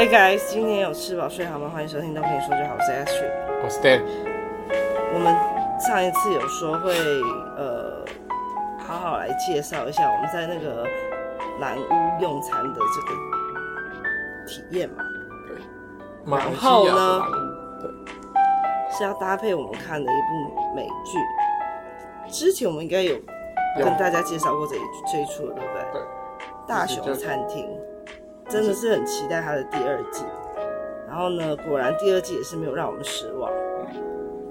Hey guys，今天有吃饱睡好吗？欢迎收听都跟你说就好，我是 Astrid，我是 Dan。我们上一次有说会呃好好来介绍一下我们在那个蓝屋用餐的这个体验嘛。对。然后呢，对，是要搭配我们看的一部美剧。之前我们应该有跟大家介绍过这一这一出了，对不对？对。大熊餐厅。真的是很期待他的第二季，然后呢，果然第二季也是没有让我们失望，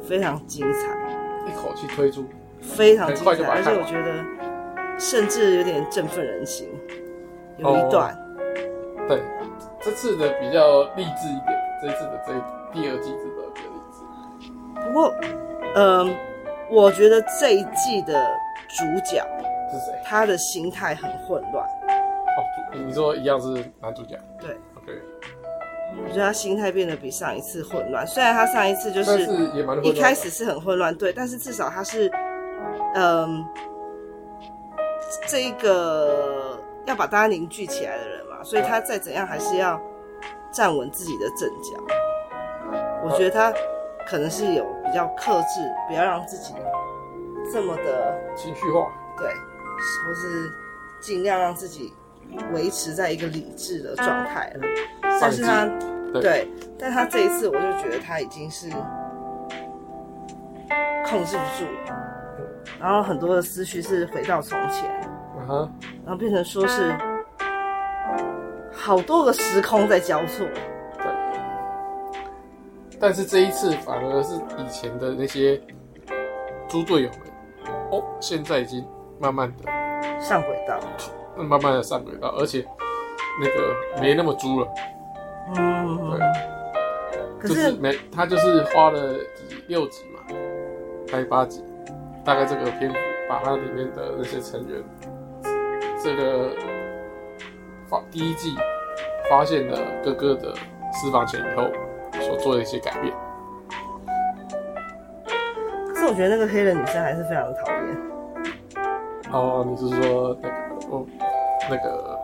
非常精彩，一口气推出，非常精彩，而且我觉得甚至有点振奋人心，有一段，哦、对，这次的比较励志一点，这一次的这第二季真的比较励志。不过，嗯、呃，我觉得这一季的主角是谁？他的心态很混乱。你说一样是男主角，对，OK。我觉得他心态变得比上一次混乱，虽然他上一次就是一开始是很混乱，对，但是至少他是，嗯，这一个要把大家凝聚起来的人嘛，所以他再怎样还是要站稳自己的阵脚。我觉得他可能是有比较克制，不要让自己这么的情绪化，对，或是尽量让自己。维持在一个理智的状态了，但是他对，对，但他这一次我就觉得他已经是控制不住了，然后很多的思绪是回到从前，嗯哼，然后变成说是好多个时空在交错，对，但是这一次反而是以前的那些猪队友们，哦，现在已经慢慢的上轨道。慢慢的上轨道，而且那个没那么猪了。嗯，对。可是，就是没他就是花了几六集嘛，拍八集，大概这个篇幅把它里面的那些成员，这个发第一季发现了哥哥的私房钱以后所做的一些改变。可是我觉得那个黑人女生还是非常的讨厌。哦，你是说那个哦？那个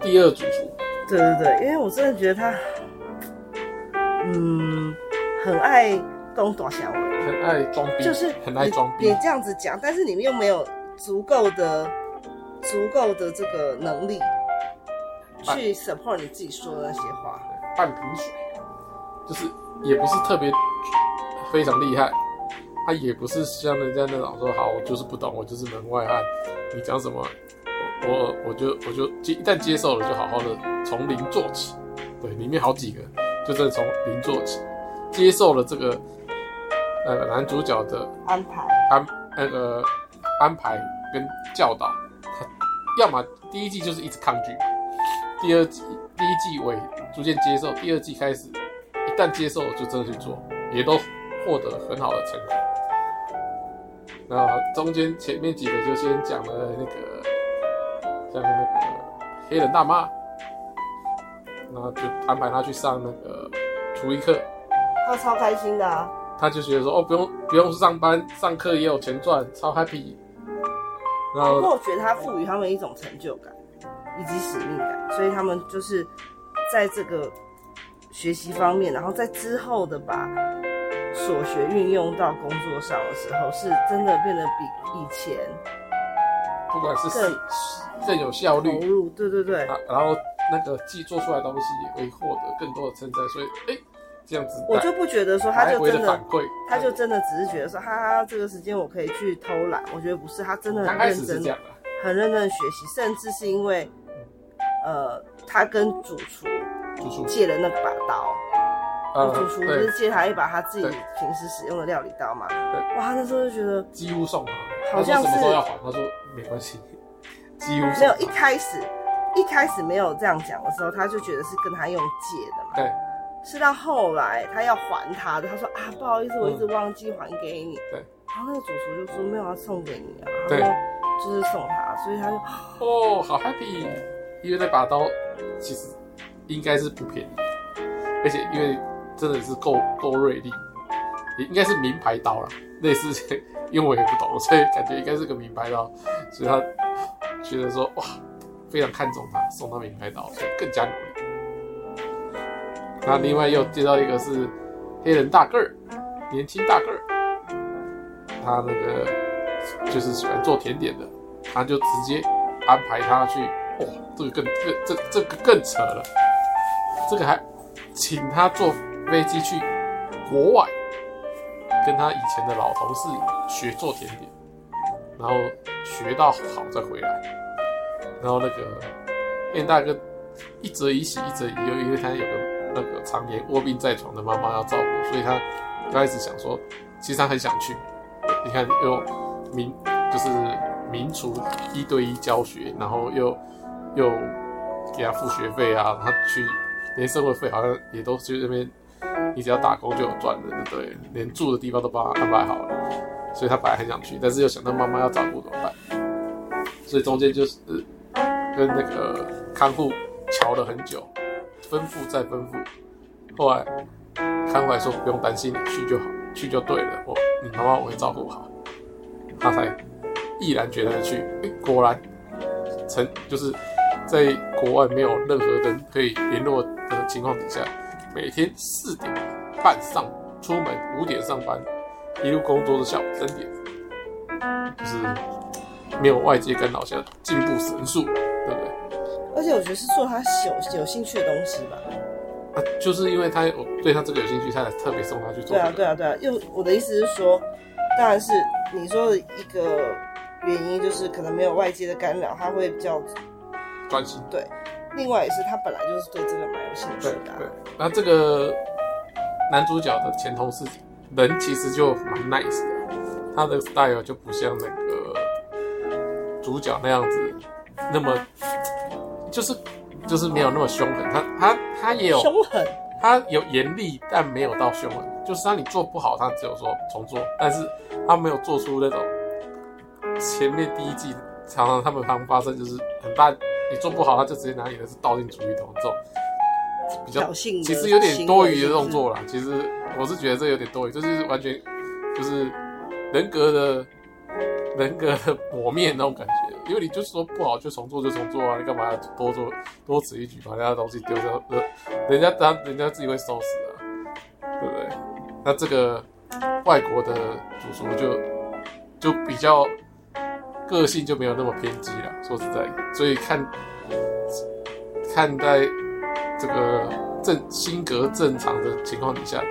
第二主厨，对对对，因为我真的觉得他，嗯，很爱东躲小尾，很爱装逼，就是很爱装逼。你这样子讲，但是你们又没有足够的、足够的这个能力去 support 你自己说的那些话。半瓶水，就是也不是特别非常厉害，他也不是像人家那种说好，我就是不懂，我就是门外汉，你讲什么？我我就我就接一旦接受了，就好好的从零做起。对，里面好几个，就真的从零做起，接受了这个呃男主角的安排安那个安排跟教导。要么第一季就是一直抗拒，第二季第一季尾逐渐接受，第二季开始一旦接受就真的去做，也都获得很好的成果。那中间前面几个就先讲了那个。像那个黑人大妈，然后就安排他去上那个厨艺课，他超开心的啊！他就觉得说，哦，不用不用上班，上课也有钱赚，超 happy。然后，我觉得他赋予他们一种成就感以及使命感，所以他们就是在这个学习方面，然后在之后的把所学运用到工作上的时候，是真的变得比以前。不管是更更有效率，投入，对对对，啊，然后那个既做出来的东西也会获得更多的称赞，所以哎，这样子我就不觉得说他就真的，反馈。他就真的只是觉得说，哈哈，这个时间我可以去偷懒，我觉得不是，他真的很认真，很认真的学习，甚至是因为，呃，他跟主厨借了那把刀，呃，主厨就是借他一把他自己平时使用的料理刀嘛，哇，他那时候就觉得几乎送他，好像是什么时候要还，他说。没关系，几乎没有一开始，一开始没有这样讲的时候，他就觉得是跟他用借的嘛。对，是到后来他要还他的，他说啊，不好意思，我一直忘记还给你。对，然后那个主厨就说没有要送给你啊，对，就是送他，所以他就哦，好 happy，因为那把刀其实应该是不便宜，而且因为真的是够够锐利，也应该是名牌刀了，类似。因为我也不懂，所以感觉应该是个名牌刀，所以他觉得说哇，非常看重他，送他名牌刀，所以更加努力。那另外又接到一个是黑人大个儿，年轻大个儿，他那个就是喜欢做甜点的，他就直接安排他去，哇，这个更更这这个更扯了，这个还请他坐飞机去国外，跟他以前的老同事学做甜点，然后学到好再回来，然后那个燕大哥一则以喜一则以忧，因为他有个。那个常年卧病在床的妈妈要照顾，所以他刚开始想说，其实他很想去。你看，又民就是民厨一对一教学，然后又又给他付学费啊，他去连生活费好像也都去那边，你只要打工就有赚的，对，连住的地方都帮他安排好了。所以他本来很想去，但是又想到妈妈要照顾怎么办？所以中间就是跟那个看护乔了很久。吩咐再吩咐，后来看护说不用担心，你去就好，去就对了。我你妈妈我会照顾好，他才毅然决然的去。欸，果然成就是在国外没有任何人可以联络的情况底下，每天四点半上出门，五点上班，一路工作的下午三点，就是没有外界干扰下进步神速，对不对？而且我觉得是做他有有兴趣的东西吧。啊，就是因为他我对他这个有兴趣，他才特别送他去做。对啊，对啊，对啊。又我的意思是说，当然是你说的一个原因，就是可能没有外界的干扰，他会比较专心。对，另外也是他本来就是对这个蛮有兴趣的啊。对，对，那这个男主角的前同事人其实就蛮 nice 的，他的 style 就不像那个主角那样子那么。就是就是没有那么凶狠，他他他也有凶狠，他有严厉，但没有到凶狠。就是当你做不好，他只有说重做，但是他没有做出那种前面第一季常常他们常发生就是很大，你做不好，他就直接拿你的是倒进厨余桶这种比较其实有点多余的动作啦。其实我是觉得这有点多余，就是完全就是人格的人格的磨灭那种感觉。因为你就是说不好就重做就重做啊，你干嘛要多做多此一举把人家东西丢掉？呃人家当人家自己会收拾啊，对不对？那这个外国的主厨就就比较个性就没有那么偏激了，说实在，所以看看待这个正性格正常的情况底下，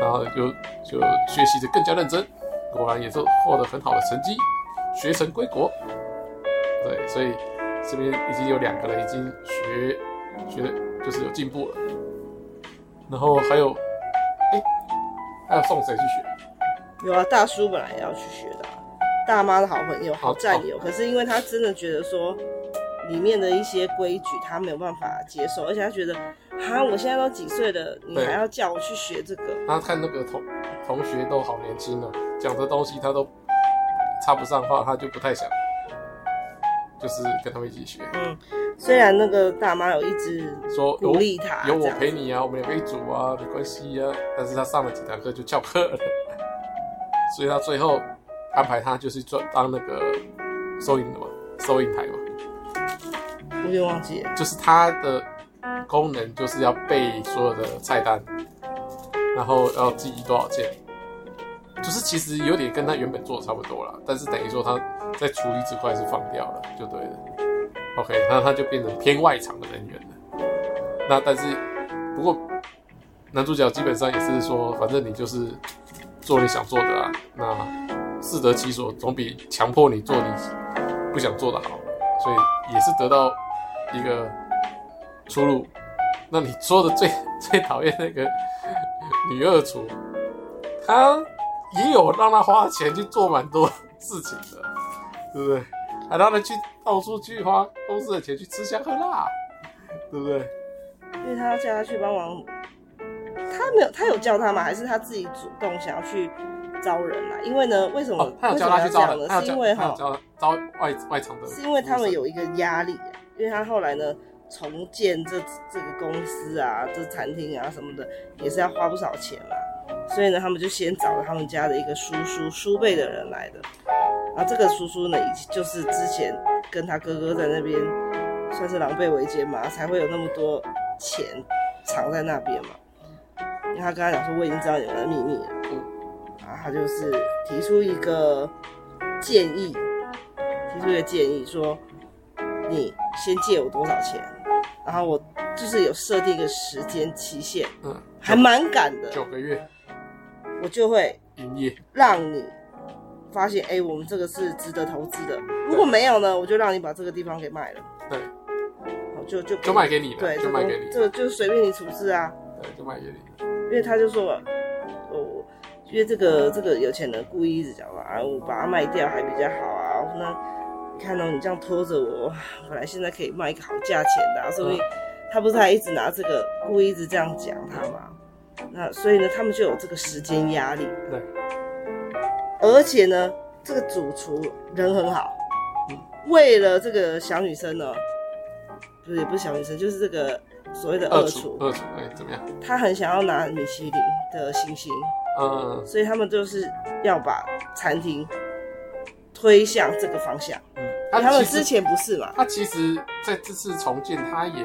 然后就就学习的更加认真，果然也是获得很好的成绩，学成归国。对，所以这边已经有两个人已经学学，就是有进步了。然后还有，哎，还有送谁去学？有啊，大叔本来也要去学的，大妈的好朋友、好战友。可是因为他真的觉得说，里面的一些规矩他没有办法接受，而且他觉得，哈，我现在都几岁了，你还要叫我去学这个？他看那个同同学都好年轻哦，讲的东西他都插不上话，他就不太想。就是跟他们一起学。嗯，虽然那个大妈有一直说鼓励他，有我陪你啊，我们也可以组啊，没关系啊。但是他上了几堂课就翘课了，所以他最后安排他就是做当那个收银的嘛，收银台嘛。有点忘记。就是它的功能就是要背所有的菜单，然后要记忆多少件，就是其实有点跟他原本做的差不多了，但是等于说他。在处理这块是放掉了，就对了。OK，那他就变成偏外场的人员了。那但是，不过男主角基本上也是说，反正你就是做你想做的啊。那适得其所，总比强迫你做你不想做的好。所以也是得到一个出路。那你说的最 最讨厌那个女二厨，她也有让她花钱去做蛮多事情的。对不对？还让她去到处去花公司的钱去吃香喝辣，对不对？因为他要叫他去帮忙，他没有，他有叫他吗？还是他自己主动想要去招人啊？因为呢，为什么？哦、他有叫他去招人，是因为哈，招外外场的，是因为他们有一个压力、啊，因为他后来呢重建这这个公司啊，这餐厅啊什么的，也是要花不少钱嘛。所以呢，他们就先找了他们家的一个叔叔叔辈的人来的。然后这个叔叔呢，就是之前跟他哥哥在那边算是狼狈为奸嘛，才会有那么多钱藏在那边嘛。因为他跟他讲说我已经知道你们的秘密了。嗯，然后他就是提出一个建议，提出一个建议说，你先借我多少钱，然后我就是有设定一个时间期限，嗯，还蛮赶的，九个月，我就会营业，让你发现，哎、欸，我们这个是值得投资的。如果没有呢，我就让你把这个地方给卖了。对，就就就卖给你了，对，就卖给你，这个就随便你处置啊。对，就卖给你。因为他就说了，哦，因为这个这个有钱人故意一直讲嘛，啊，我把它卖掉还比较好啊。那你看到、喔、你这样拖着我，本来现在可以卖一个好价钱的、啊，所以他不是还一直拿这个故意一直这样讲他吗？那所以呢，他们就有这个时间压力。对。而且呢，这个主厨人很好，为了这个小女生呢，不是也不是小女生，就是这个。所谓的二厨，二厨，哎，怎么样？他很想要拿米其林的星星，嗯，所以他们就是要把餐厅推向这个方向。嗯，他们之前不是嘛？他其实在这次重建，他也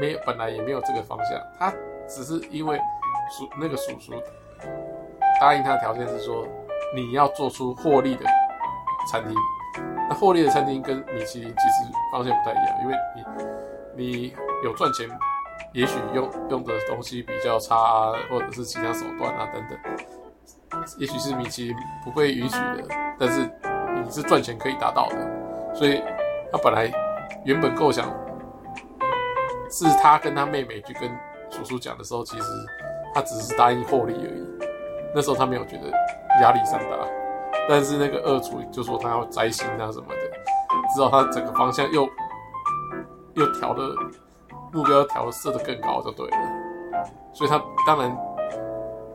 没有，本来也没有这个方向，他只是因为叔那个叔叔答应他的条件是说，你要做出获利的餐厅。那获利的餐厅跟米其林其实方向不太一样，因为你你。有赚钱，也许用用的东西比较差啊，或者是其他手段啊等等，也许是米其林不会允许的，但是你是赚钱可以达到的，所以他本来原本构想是他跟他妹妹去跟叔叔讲的时候，其实他只是答应获利而已，那时候他没有觉得压力山大，但是那个二厨就说他要摘星啊什么的，知道他整个方向又又调了。目标调设的更高就对了，所以他当然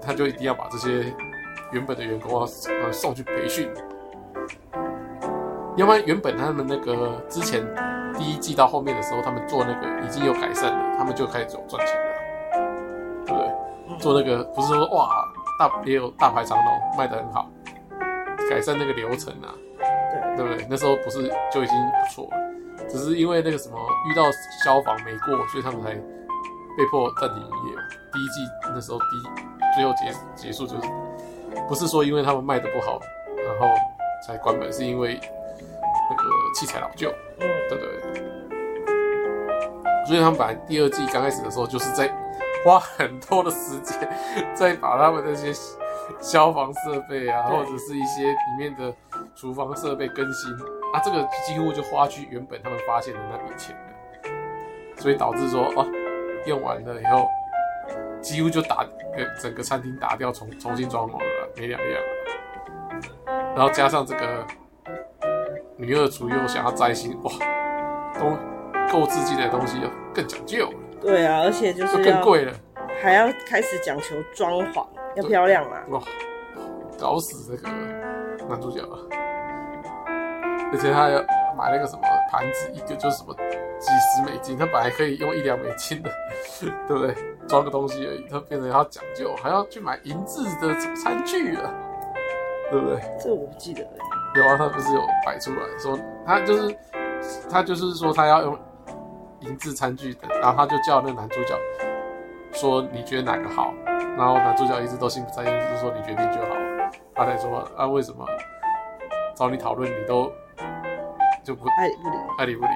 他就一定要把这些原本的员工啊送去培训，要不然原本他们那个之前第一季到后面的时候，他们做那个已经有改善了，他们就开始有赚钱了，对不对？做那个不是说哇大也有大排长龙卖的很好，改善那个流程啊，对对不对？那时候不是就已经不错了。只是因为那个什么遇到消防没过，所以他们才被迫暂停营业嘛。第一季那时候第一最后结结束就是不是说因为他们卖的不好，然后才关门，是因为那个器材老旧。嗯，对对对。所以他们本来第二季刚开始的时候就是在花很多的时间在把他们那些消防设备啊，或者是一些里面的厨房设备更新。啊，这个几乎就花去原本他们发现的那笔钱了，所以导致说哦，用完了以后，几乎就打个整个餐厅打掉，重重新装潢了，没两样。然后加上这个女二主又想要摘星，哇，都购置进来的东西又更讲究了。对啊，而且就是更贵了，还要开始讲求装潢要漂亮嘛。哇，搞死这个男主角了！而且他要买那个什么盘子，一个就是什么几十美金，他本来可以用一两美金的，对不对？装个东西而已，他变成要讲究，还要去买银质的餐具了，对不对？这个我不记得了。有啊，他不是有摆出来说，他就是他就是说他要用银质餐具的，然后他就叫那个男主角说，你觉得哪个好？然后男主角一直都心不在焉，就是说你决定就好。他才说啊，为什么找你讨论你都。就不爱理不理，爱理不理，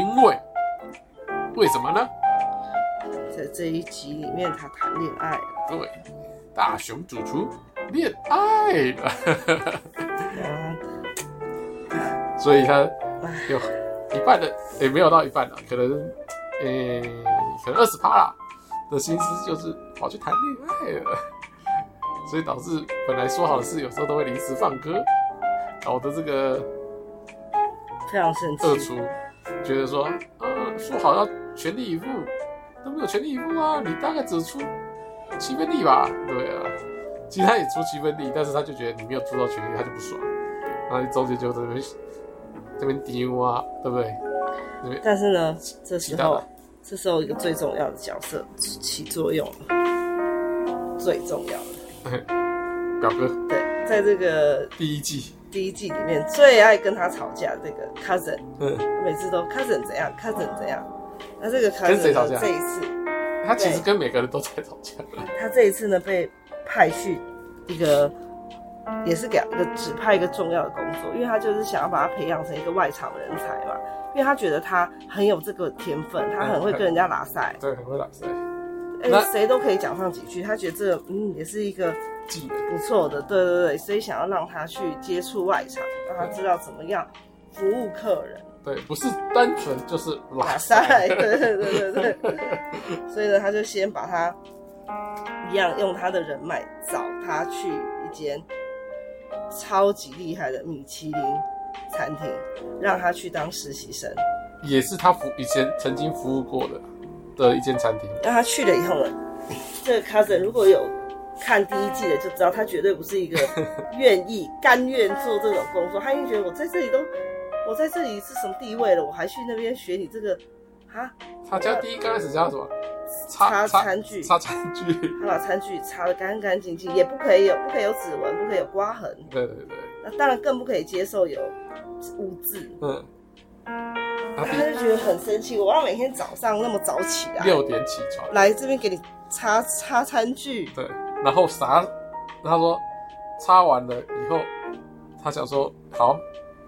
因为为什么呢？在这一集里面，他谈恋爱了。对，大熊主厨恋爱了，所以他有一半的也、欸、没有到一半了，可能诶、欸，可能二十趴啦的心思就是跑去谈恋爱了，所以导致本来说好的事，有时候都会临时放歌，搞得这个。非常生气。二厨觉得说，呃，说好要全力以赴，都没有全力以赴啊！你大概只出七分力吧？对啊，其实他也出七分力，但是他就觉得你没有出到全力，他就不爽。然后你中间就在那边这边丢啊，对不对？但是呢，这时候这时候一个最重要的角色起作用了，最重要的 表哥。对，在这个第一季。第一季里面最爱跟他吵架这个 cousin，嗯，每次都 cousin 怎样，cousin 怎样。那这个 cousin 这一次他其实跟每个人都在吵架。他这一次呢，被派去一个，也是给一个指派一个重要的工作，因为他就是想要把他培养成一个外场人才嘛，因为他觉得他很有这个天分，他很会跟人家拉赛，对，很会拉赛，哎，谁都可以讲上几句，他觉得这个嗯也是一个不错的，对对对，所以想要让他去接触外场，让他知道怎么样服务客人。对，不是单纯就是拉赛，对对对对对。所以呢，他就先把他一样用他的人脉找他去一间超级厉害的米其林餐厅，让他去当实习生。也是他服以前曾经服务过的的一间餐厅。让他去了以后呢，这个 cousin 如果有看第一季的就知道，他绝对不是一个 愿意甘愿做这种工作，他一定觉得我在这里都。我在这里是什么地位了？我还去那边学你这个，哈？他家第一刚开始叫什么？擦餐具，擦餐具。他 把餐具擦得干干净净，也不可以有，不可以有指纹，不可以有刮痕。对对对。那当然更不可以接受有污渍。嗯。他就觉得很生气，我要每天早上那么早起来，六点起床来这边给你擦擦餐具。对。然后啥？他说擦完了以后，他想说好。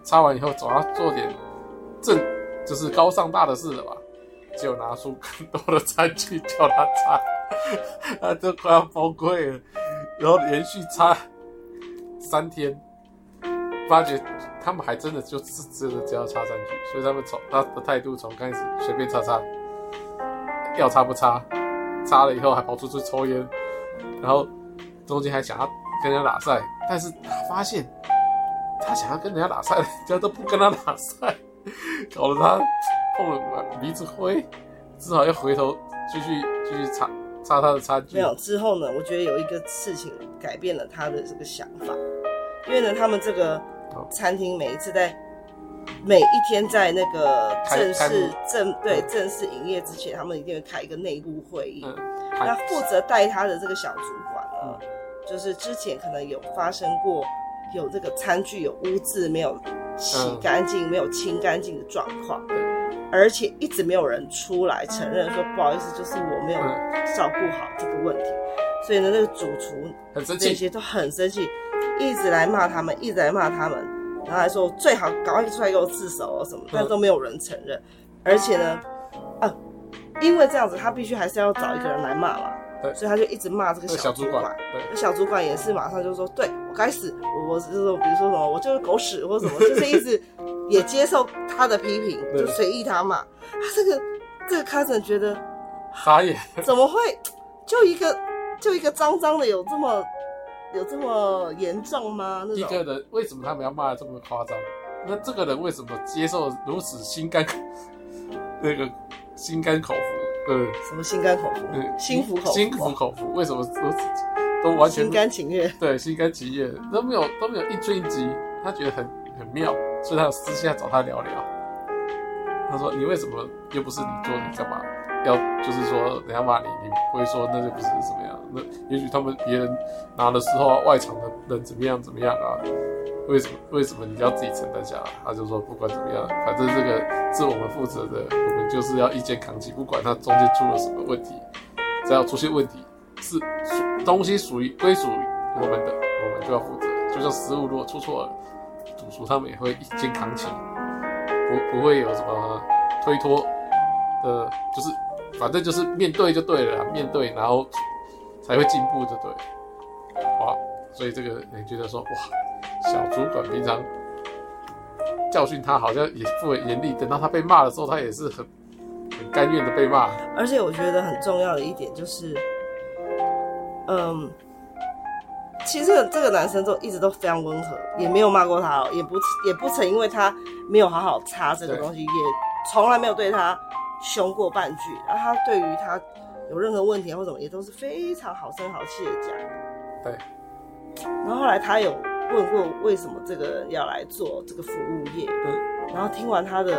擦完以后，总要做点正，就是高尚大的事了吧？就拿出更多的餐具叫他擦，他都快要崩溃了。然后连续擦三天，发觉他们还真的就是真的只要擦餐具，所以他们从他的态度从开始随便擦擦，要擦不擦，擦了以后还跑出去抽烟，然后中间还想要跟人家打赛，但是他发现。他想要跟人家打赛，人家都不跟他打赛，搞得他碰了鼻子灰，只好要回头继续继续擦擦他的餐具。没有之后呢，我觉得有一个事情改变了他的这个想法，因为呢，他们这个餐厅每一次在每一天在那个正式正对正式营业之前，他们一定会开一个内部会议。嗯，那负责带他的这个小主管呢，就是之前可能有发生过。有这个餐具有污渍，没有洗干净，嗯、没有清干净的状况，而且一直没有人出来承认说不好意思，就是我没有照顾好这个问题，所以呢，那个主厨很生气，这些都很生气，一直来骂他们，一直来骂他们，然后还说最好赶快出来给我自首哦什么，但都没有人承认，而且呢，啊，因为这样子，他必须还是要找一个人来骂嘛。对所以他就一直骂这个小主管，那小主管也是马上就说：“对我该死，我我是说，比如说什么，我就是狗屎或什么，就是一直 也接受他的批评，就随意他骂。”他这个这个 cousin 觉得 傻眼，怎么会就一个就一个脏脏的有这么有这么严重吗？那一个人为什么他们要骂的这么夸张？那这个人为什么接受如此心甘 那个心甘口服？嗯，什么心甘口服？嗯，心服口服。心服口服，为什么都都完全心甘情愿？对，心甘情愿都没有都没有一追一击，他觉得很很妙，所以他私下找他聊聊。他说：“你为什么又不是你做，你干嘛要就是说人家骂你，你不会说那就不是怎么样？那也许他们别人拿的时候，外场的人怎么样怎么样啊？为什么为什么你要自己承担下来？”他就说：“不管怎么样，反正这个是我们负责的。”我们就是要一肩扛起，不管它中间出了什么问题，只要出现问题，是东西属于归属于我们的，我们就要负责。就像食物如果出错了，主厨他们也会一肩扛起，不不会有什么推脱的，就是反正就是面对就对了，面对然后才会进步，就对。哇，所以这个你觉得说哇，小主管平常教训他好像也不会严厉，等到他被骂的时候，他也是很。甘愿的被骂，而且我觉得很重要的一点就是，嗯，其实这个这个男生都一直都非常温和，也没有骂过他，也不也不曾因为他没有好好擦这个东西，也从来没有对他凶过半句。然后他对于他有任何问题或什么，也都是非常好声好气的讲。对。然后后来他有问过为什么这个人要来做这个服务业，嗯，然后听完他的。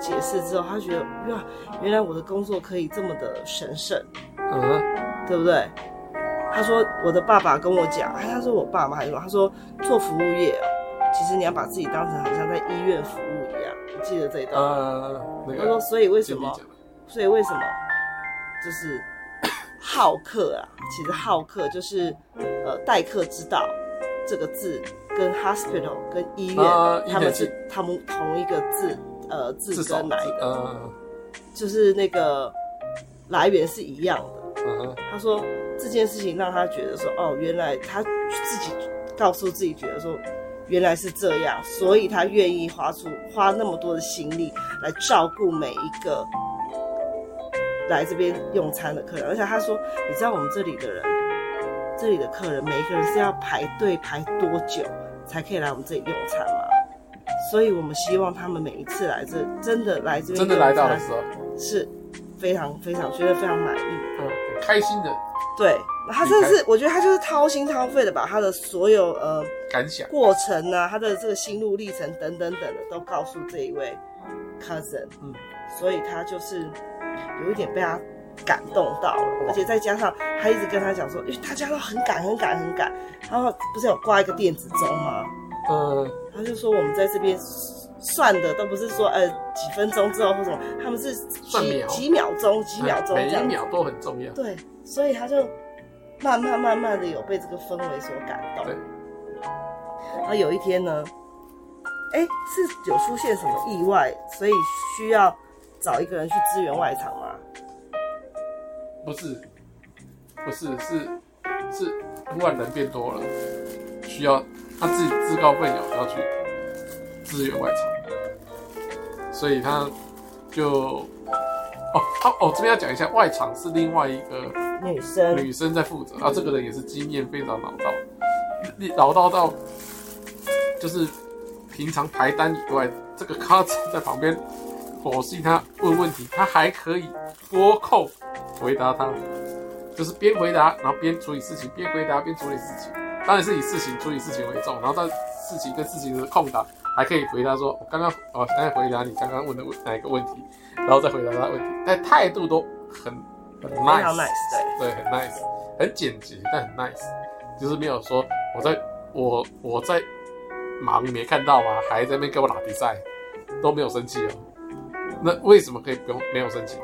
解释之后，他觉得哇，原来我的工作可以这么的神圣，嗯，对不对？他说我的爸爸跟我讲，他说我爸妈还说，他说做服务业啊，其实你要把自己当成好像在医院服务一样。你记得这一段？呃，那个、他说，所以为什么？所以为什么？就是 好客啊，其实好客就是呃待客之道这个字跟 hospital 跟医院，啊、他们是他们同一个字呃字根来的，呃、就是那个来源是一样的。嗯、他说这件事情让他觉得说哦，原来他自己告诉自己觉得说原来是这样，所以他愿意花出花那么多的心力来照顾每一个。来这边用餐的客人，而且他说：“你知道我们这里的人，这里的客人，每一个人是要排队排多久才可以来我们这里用餐吗？所以我们希望他们每一次来这，真的来这边，真的来到的时候，是非常非常觉得非常满意，嗯，开心的。对，他真的是，我觉得他就是掏心掏肺的把他的所有呃感想、过程啊，他的这个心路历程等等等的都告诉这一位 cousin，嗯，所以他就是。”有一点被他感动到了，而且再加上他一直跟他讲说，因为大家都很赶很赶很赶，然后不是有挂一个电子钟吗？嗯，他就说我们在这边算的都不是说呃几分钟之后或什么，他们是几几秒钟几秒钟，每一秒都很重要。对，所以他就慢慢慢慢的有被这个氛围所感动。对，然后有一天呢，哎，是有出现什么意外，所以需要。找一个人去支援外场吗？不是，不是，是是突然人变多了，需要他自己自告奋勇要去支援外场，所以他就哦，他哦这边要讲一下，外场是另外一个女生，女生在负责，啊，这个人也是经验非常老道，老道到就是平常排单以外，这个 卡子在旁边。否信他问问题，他还可以拨空回答他，就是边回答然后边处理事情，边回答边处理事情。当然是以事情处理事情为重，然后在事情跟事情的空档还可以回答说：“我刚刚哦，现在回答你刚刚问的问哪一个问题，然后再回答他问题。”但态度都很很 nice，, nice 对，对，很 nice，很简洁，但很 nice，就是没有说我在我我在忙，你没看到吗？还在那边跟我打比赛，都没有生气哦。那为什么可以不用没有生气？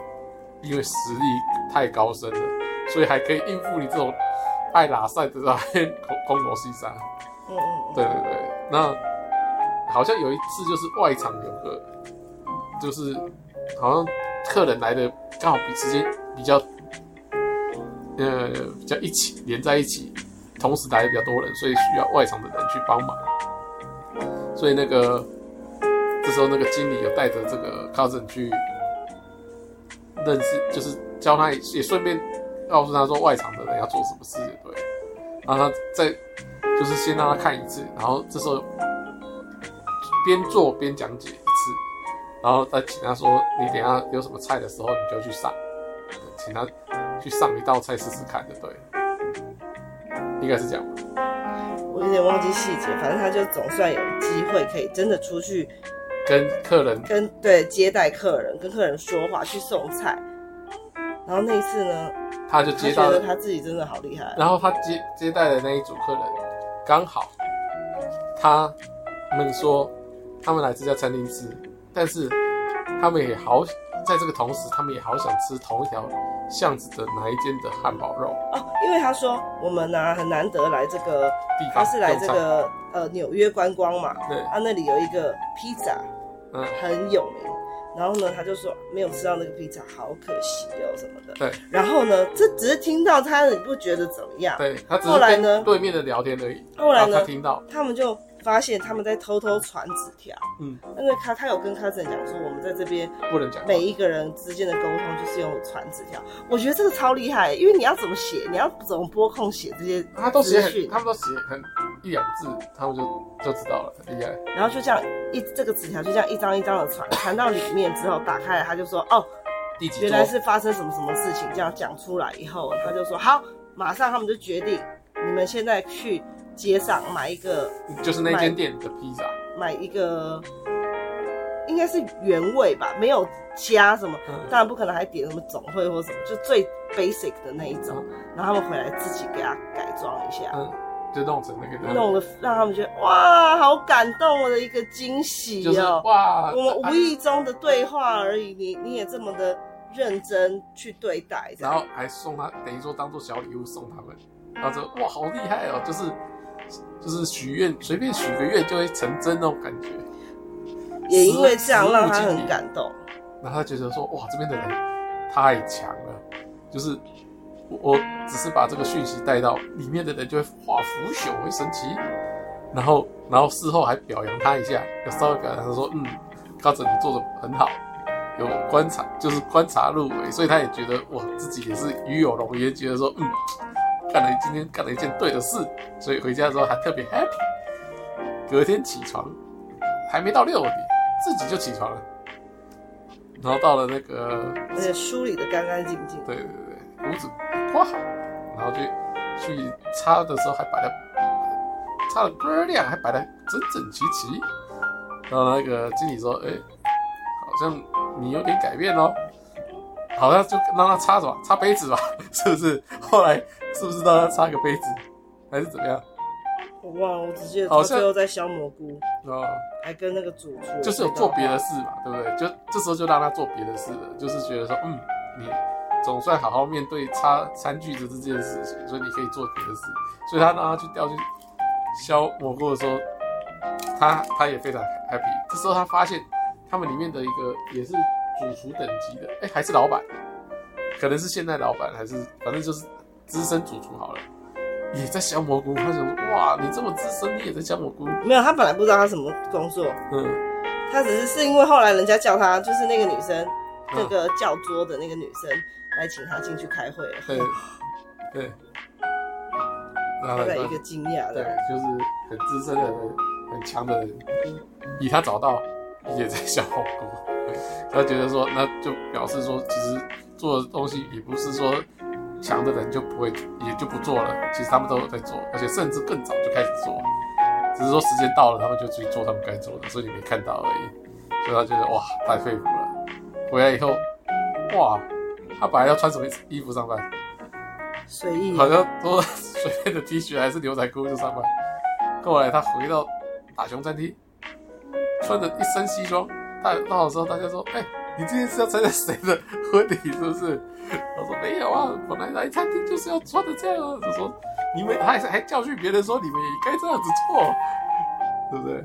因为实力太高深了，所以还可以应付你这种爱拉赛的这种空空罗西沙。嗯嗯，对对对。那好像有一次就是外场有个，就是好像客人来的刚好比时间比较，呃，比较一起连在一起，同时来的比较多人，所以需要外场的人去帮忙。所以那个。这时候，那个经理有带着这个 cousin 去认识，就是教他，也顺便告诉他说外场的人要做什么事，对。然后他再就是先让他看一次，然后这时候边做边讲解一次，然后再请他说：“你等下有什么菜的时候，你就去上，请他去上一道菜试试看，对。”应该是这样吧。我有点忘记细节，反正他就总算有机会可以真的出去。跟客人跟对接待客人，跟客人说话，去送菜。然后那一次呢，他就接到了，他自己真的好厉害。然后他接接待的那一组客人，刚好他们说他们来这家餐厅吃，但是他们也好在这个同时，他们也好想吃同一条巷子的哪一间的汉堡肉哦，因为他说我们呢、啊、很难得来这个地方，他是来这个呃纽约观光嘛，对，他、啊、那里有一个披萨。嗯，很有名。然后呢，他就说没有吃到那个披萨，好可惜哦什么的。对。然后呢，这只是听到他，你不觉得怎么样？对。他只是跟对面的聊天而已。后来呢，他听到他们就发现他们在偷偷传纸条。嗯。因为他他有跟 cousin 讲说，我们在这边不能讲，每一个人之间的沟通就是用传纸条。我觉得这个超厉害，因为你要怎么写，你要怎么拨空写这些，他都写很，他们都写很。一两字，他们就就知道了，很厉害。然后就这样一这个纸条就这样一张一张的传传到里面之后，打开来他就说：“哦，原来是发生什么什么事情。”这样讲出来以后，他就说：“好，马上他们就决定，你们现在去街上买一个，就是那间店的披萨，买一个应该是原味吧，没有加什么，嗯、当然不可能还点什么总会或什么，就最 basic 的那一种。嗯、然后他们回来自己给他改装一下。嗯”就弄成那个，弄了让他们觉得哇，好感动我的一个惊喜哦！哇，我们无意中的对话而已，你你也这么的认真去对待，然后还送他，等于说当做小礼物送他们。他说：“哇，好厉害哦！就是就是许愿，随便许个愿就会成真那种感觉。”也因为这样让他很感动。然后他觉得说：“哇，这边的人太强了，就是我，我只是把这个讯息带到里面的人就会化腐朽为神奇。”然后，然后事后还表扬他一下，要稍微表扬他说：“嗯，高哲你做的很好。”有观察，就是观察入微，所以他也觉得哇，自己也是与有荣焉，觉得说，嗯，干了今天干了一件对的事，所以回家的时候还特别 happy。隔天起床还没到六点，自己就起床了，然后到了那个，而且梳理的干干净净，对对对，胡子刮好，然后就去擦的时候还摆的擦的倍儿亮，还摆的整整齐齐。然后那个经理说，哎，好像。你有点改变哦，好像就让他擦什么，擦杯子吧，是不是？后来是不是让他擦个杯子，还是怎么样？我忘了，我只记得他最后在削蘑菇哦，还跟那个主厨就是有做别的事嘛，对不对？就这时候就让他做别的事了，就是觉得说，嗯，你总算好好面对擦餐具的这件事情，所以你可以做别的事。所以他让他去调去削蘑菇的时候，他他也非常 happy。这时候他发现。他们里面的一个也是主厨等级的，哎、欸，还是老板，可能是现在老板，还是反正就是资深主厨好了，也在削蘑菇。他想说，哇，你这么资深，你也在削蘑菇？没有，他本来不知道他什么工作，嗯，他只是是因为后来人家叫他，就是那个女生，嗯、那个叫桌的那个女生来请他进去开会，对，对，他在一个惊讶的，对，就是很资深的人，很强的人，以他找到。也在削蘑菇，他觉得说，那就表示说，其实做的东西也不是说强的人就不会，也就不做了。其实他们都有在做，而且甚至更早就开始做，只是说时间到了，他们就去做他们该做的，所以你没看到而已。所以他觉得哇，太佩服了。回来以后，哇，他本来要穿什么衣服上班？随意，好像说随便的 T 恤还是牛仔裤就上班。后来他回到打熊餐厅。穿着一身西装，到到的时候，大家说：“哎、欸，你今天是要参加谁的婚礼？是不是？”他说：“没有啊，本来来餐厅就是要穿的这样啊。”他说：“你们还还教训别人说你们也该这样子做，对不对？”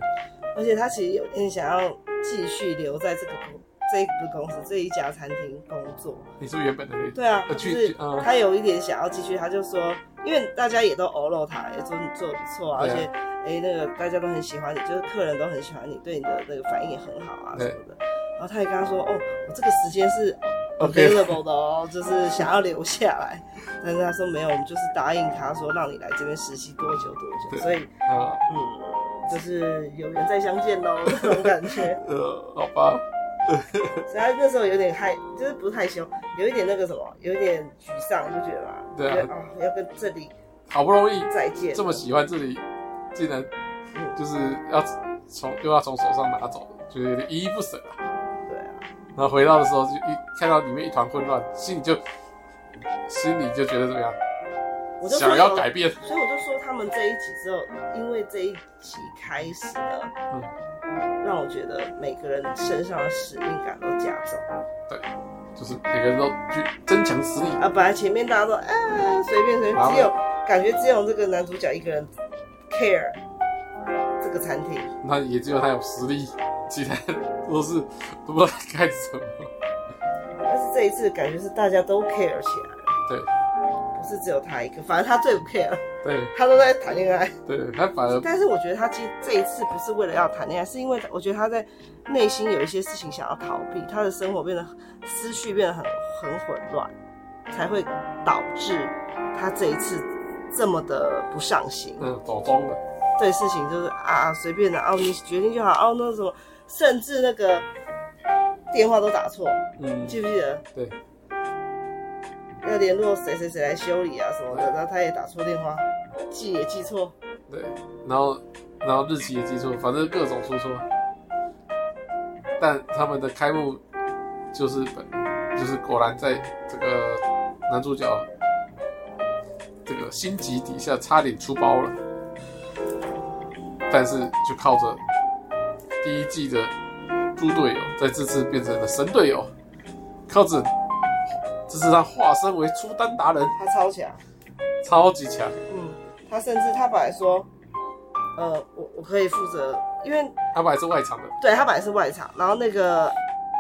而且他其实有点想要继续留在这个公这一个公司这一家餐厅工作。你是原本的？对啊，就是他有一点想要继续，他就说，因为大家也都欧露他，也说你做的不错啊，而且。哎，那个大家都很喜欢你，就是客人都很喜欢你，对你的那个反应也很好啊什么的。然后他也跟他说：“哦，我这个时间是 available 的哦，就是想要留下来。”但是他说没有，我们就是答应他说让你来这边实习多久多久。所以，嗯，就是有缘再相见喽，这种感觉。呃，好吧。所以他那时候有点害，就是不是害羞，有一点那个什么，有一点沮丧，就觉得吧？对啊。啊，要跟这里好不容易再见，这么喜欢这里。竟然就是要从又要从手上拿走，就有点依依不舍啊。然后回到的时候就一看到里面一团混乱，心里就心里就觉得怎么样？我就想要改变。所以我就说他们这一集之后，因为这一集开始了，嗯，让我觉得每个人身上的使命感都加重。对，就是每个人都去增强实力啊。本来前面大家都啊随便随便，只有感觉只有这个男主角一个人。care 这个餐厅，那也只有他有实力，其他都是都不知道该干什么。但是这一次感觉是大家都 care 起来了，对，不是只有他一个，反正他最不 care，对，他都在谈恋爱，对，他反而。但是我觉得他其实这一次不是为了要谈恋爱，是因为我觉得他在内心有一些事情想要逃避，他的生活变得思绪变得很很混乱，才会导致他这一次。这么的不上心，嗯，走钟的，对事情就是啊，随便的哦，你决定就好哦，那什么，甚至那个电话都打错，嗯，记不记得？对，要联络谁谁谁来修理啊什么的，然后他也打错电话，记也记错，对，然后然后日期也记错，反正各种出错，但他们的开幕就是本就是果然在这个男主角。这个心急底下差点出包了，但是就靠着第一季的猪队友，在这次变成了神队友，靠着这次他化身为出单达人，他超强，超级强。嗯，他甚至他本来说，呃，我我可以负责，因为他本来是外场的，对他本来是外场，然后那个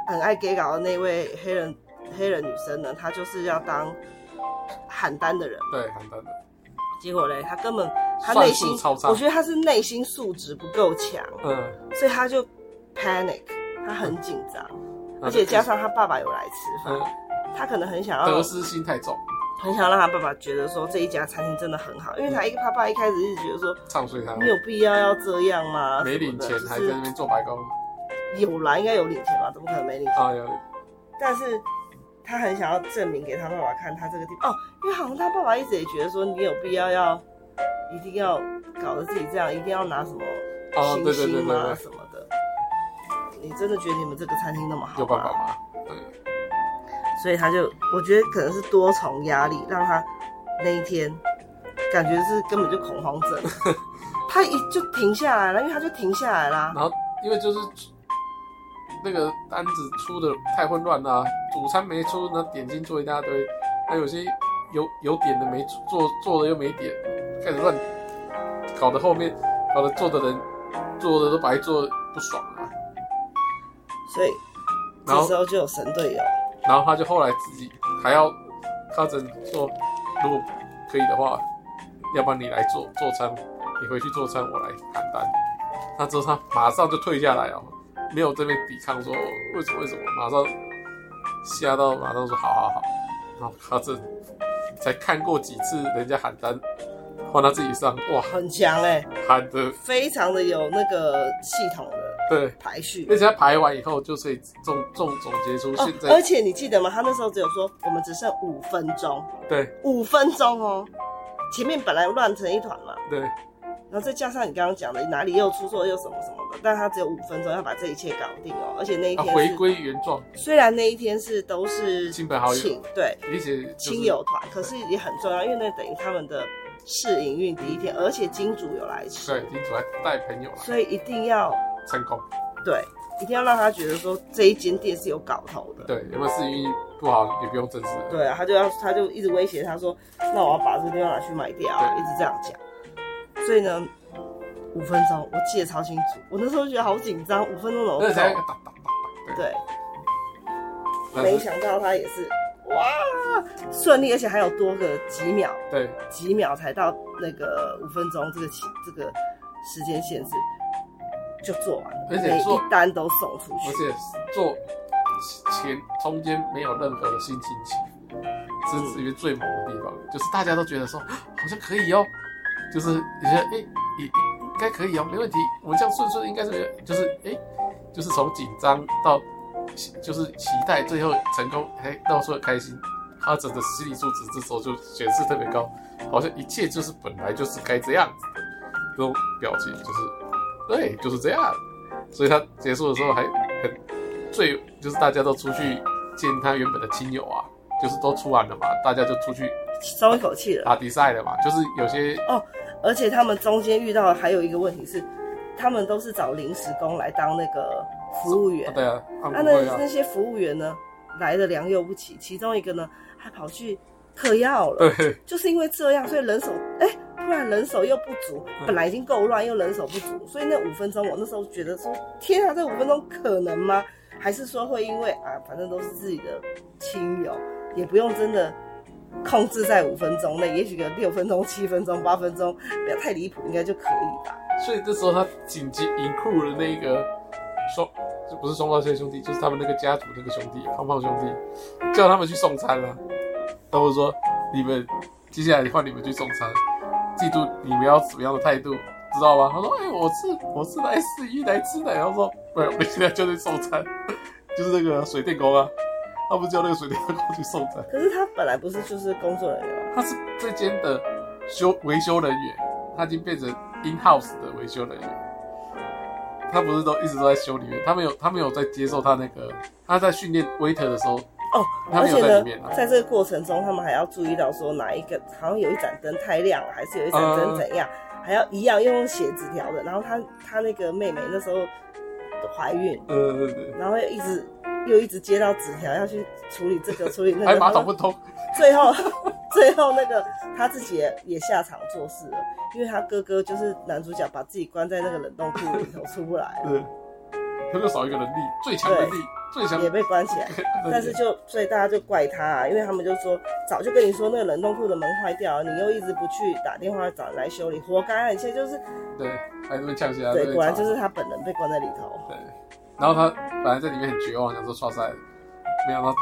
很爱给稿的那位黑人黑人女生呢，她就是要当喊单的人，对喊单的。结果嘞，他根本他内心超差，我觉得他是内心素质不够强，嗯，所以他就 panic，他很紧张，而且加上他爸爸有来吃饭。嗯他可能很想要得失心太重，很想要让他爸爸觉得说这一家餐厅真的很好，因为他一个他爸一开始一直觉得说唱衰他，你有必要要这样吗？没领钱还在那边做白工，有啦，应该有领钱吧？怎么可能没领钱？啊有。但是他很想要证明给他爸爸看，他这个地方哦，因为好像他爸爸一直也觉得说你有必要要一定要搞得自己这样，一定要拿什么星星啊什么的？你真的觉得你们这个餐厅那么好吗？有办法吗？对。所以他就，我觉得可能是多重压力，让他那一天感觉是根本就恐慌症，他一就停下来了，因为他就停下来了。然后因为就是那个单子出的太混乱了，主餐没出，那点心做一大堆，还有些有有点的没做，做的又没点，开始乱，搞得后面搞得做的人做的都白做，不爽啊。所以这时候就有神队友。然后他就后来自己还要靠着说，如果可以的话，要不然你来做做餐，你回去做餐，我来喊单。那之后他马上就退下来哦，没有这边抵抗说为什么为什么，马上吓到马上说好好好。然后他这才看过几次人家喊单，换到自己上，哇，很强哎、欸，喊的非常的有那个系统的。对，排序，而且他排完以后就可以总总总结出现在、哦。而且你记得吗？他那时候只有说我们只剩五分钟。对，五分钟哦。前面本来乱成一团嘛。对。然后再加上你刚刚讲的哪里又出错又什么什么的，但他只有五分钟要把这一切搞定哦。而且那一天回归原状。虽然那一天是都是亲朋好友，对，一起亲友团，可是也很重要，因为那等于他们的试营运第一天，而且金主有来吃，对，金主还带朋友来，所以一定要。成功，对，一定要让他觉得说这一间店是有搞头的。对，有没有试营运不好也不用正式。对啊，他就要他就一直威胁他说，那我要把这个地方拿去卖掉，一直这样讲。所以呢，五分钟我记得超清楚，我那时候觉得好紧张，五分钟怎么那才对，没想到他也是哇顺利，而且还有多个几秒，对，几秒才到那个五分钟这个期这个时间限制。就做完了，而且做一单都送出去，而且做前中间没有任何的心情起伏，这是里面最猛的地方，就是大家都觉得说好像可以哦，就是你觉得哎，也应该可以哦，没问题，我们这样顺顺应该是就是哎，就是从紧张到就是期待，最后成功，哎，到时候开心，他整的心理素质这时候就显示特别高，好像一切就是本来就是该这样子的，这种表情就是。对，就是这样，所以他结束的时候还很最，就是大家都出去见他原本的亲友啊，就是都出完了嘛，大家就出去松一口气了，打比赛了嘛，就是有些哦，而且他们中间遇到的还有一个问题是，他们都是找临时工来当那个服务员，哦、对啊，啊，啊那那些服务员呢来的良莠不齐，其中一个呢还跑去嗑药了，对，就是因为这样，所以人手哎。欸突然人手又不足，本来已经够乱，又人手不足，所以那五分钟，我那时候觉得说，天啊，这五分钟可能吗？还是说会因为啊，反正都是自己的亲友，也不用真的控制在五分钟内，也许个六分钟、七分钟、八分钟，不要太离谱，应该就可以吧。所以这时候他紧急 include 了那个双，就不是双胞胎兄弟，就是他们那个家族那个兄弟，胖胖兄弟，叫他们去送餐了。他们说，你们接下来换你们去送餐。记住你们要什么样的态度，知道吗？他说：“哎、我是我是来试衣来吃的。”然后说：“不，我现在就去送餐，就是那个水电工啊，他不叫那个水电工去送餐。”可是他本来不是就是工作人员吗？他是这间的修维修人员，他已经变成 in house 的维修人员。他不是都一直都在修里面，他没有他没有在接受他那个他在训练 waiter 的时候。哦，而且呢，在这个过程中，他们还要注意到说哪一个好像有一盏灯太亮了，还是有一盏灯怎样，还要一样用写纸条的。然后他他那个妹妹那时候怀孕，对对对，然后又一直又一直接到纸条要去处理这个处理那个，还马桶不通，最后 最后那个他自己也也下场做事了，因为他哥哥就是男主角，把自己关在那个冷冻库里头出不来了。他就少一个能力，最强能力，也被关起来。但是就所以大家就怪他啊，因为他们就说早就跟你说那个冷冻库的门坏掉了，你又一直不去打电话找人来修理，活该啊！你现在就是对，还是被呛起来。对，果然就是他本人被关在里头。对，然后他本来在里面很绝望，想说刷赛，没想到嘴